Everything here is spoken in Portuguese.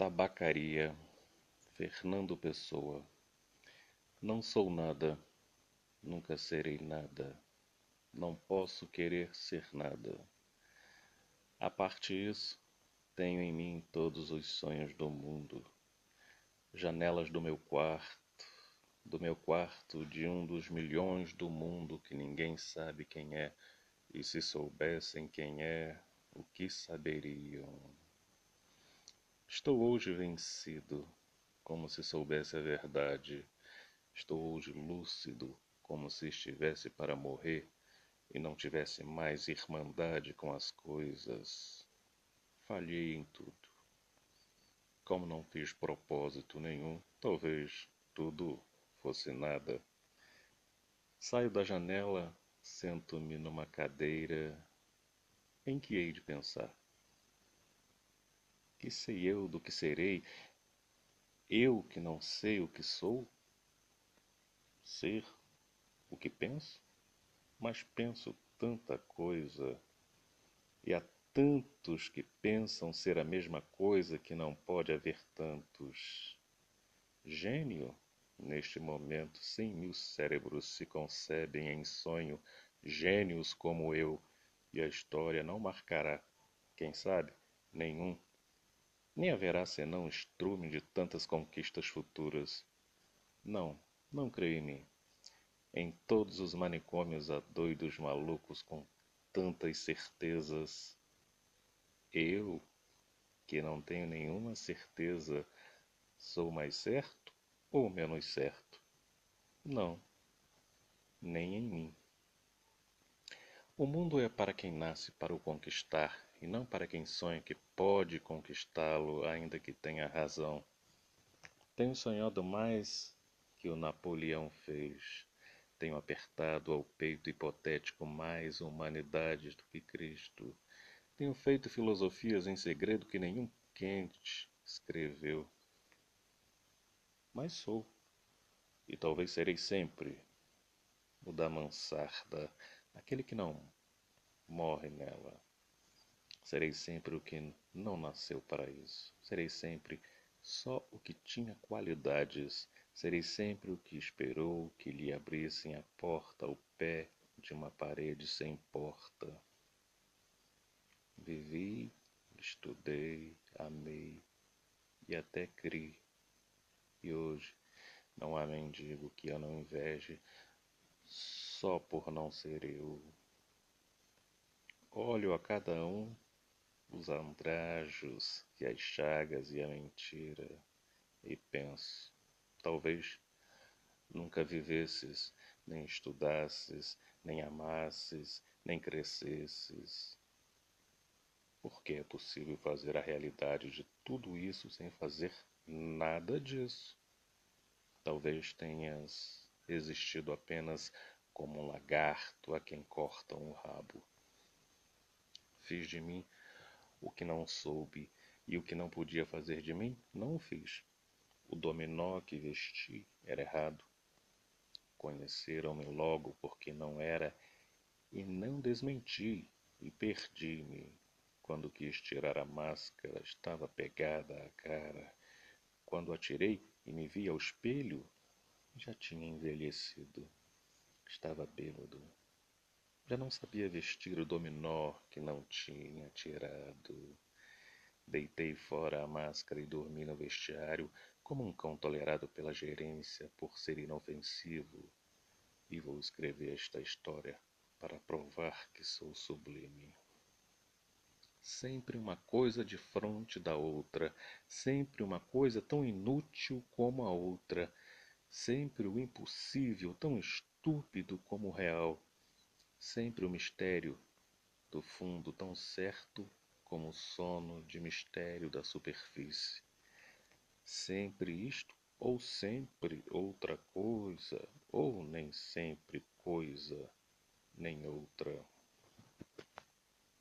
Tabacaria, Fernando Pessoa. Não sou nada, nunca serei nada, não posso querer ser nada. A parte isso, tenho em mim todos os sonhos do mundo. Janelas do meu quarto, do meu quarto de um dos milhões do mundo que ninguém sabe quem é, e se soubessem quem é, o que saberiam? Estou hoje vencido, como se soubesse a verdade. Estou hoje lúcido, como se estivesse para morrer e não tivesse mais irmandade com as coisas. Falhei em tudo. Como não fiz propósito nenhum, talvez tudo fosse nada. Saio da janela, sento-me numa cadeira em que hei de pensar. Que sei eu do que serei? Eu que não sei o que sou? Ser o que penso? Mas penso tanta coisa. E há tantos que pensam ser a mesma coisa que não pode haver tantos. Gênio? Neste momento, cem mil cérebros se concebem em sonho, gênios como eu, e a história não marcará, quem sabe, nenhum nem haverá senão estrume de tantas conquistas futuras. Não, não creio em mim. Em todos os manicômios há doidos malucos com tantas certezas. Eu, que não tenho nenhuma certeza, sou mais certo ou menos certo? Não, nem em mim. O mundo é para quem nasce para o conquistar e não para quem sonha que pode conquistá-lo, ainda que tenha razão. Tenho sonhado mais que o Napoleão fez. Tenho apertado ao peito hipotético mais humanidades do que Cristo. Tenho feito filosofias em segredo que nenhum Kant escreveu. Mas sou, e talvez serei sempre, o da mansarda, aquele que não morre nela. Serei sempre o que não nasceu para isso. Serei sempre só o que tinha qualidades. Serei sempre o que esperou que lhe abrissem a porta ao pé de uma parede sem porta. Vivi, estudei, amei e até criei. E hoje não há mendigo que eu não inveje só por não ser eu. Olho a cada um os andrajos e as chagas e a mentira, e penso, talvez nunca vivesses, nem estudasses, nem amasses, nem crescesses. Porque é possível fazer a realidade de tudo isso sem fazer nada disso. Talvez tenhas existido apenas como um lagarto a quem cortam o rabo. Fiz de mim o que não soube e o que não podia fazer de mim, não o fiz. O dominó que vesti era errado. Conheceram-me logo porque não era e não desmenti e perdi-me. Quando quis tirar a máscara, estava pegada à cara. Quando atirei e me vi ao espelho, já tinha envelhecido. Estava bêbado. Já não sabia vestir o dominó que não tinha tirado. Deitei fora a máscara e dormi no vestiário como um cão tolerado pela gerência por ser inofensivo. E vou escrever esta história para provar que sou sublime. Sempre uma coisa de fronte da outra, sempre uma coisa tão inútil como a outra, sempre o impossível tão estúpido como o real sempre o mistério do fundo tão certo como o sono de mistério da superfície. Sempre isto ou sempre outra coisa, ou nem sempre coisa, nem outra.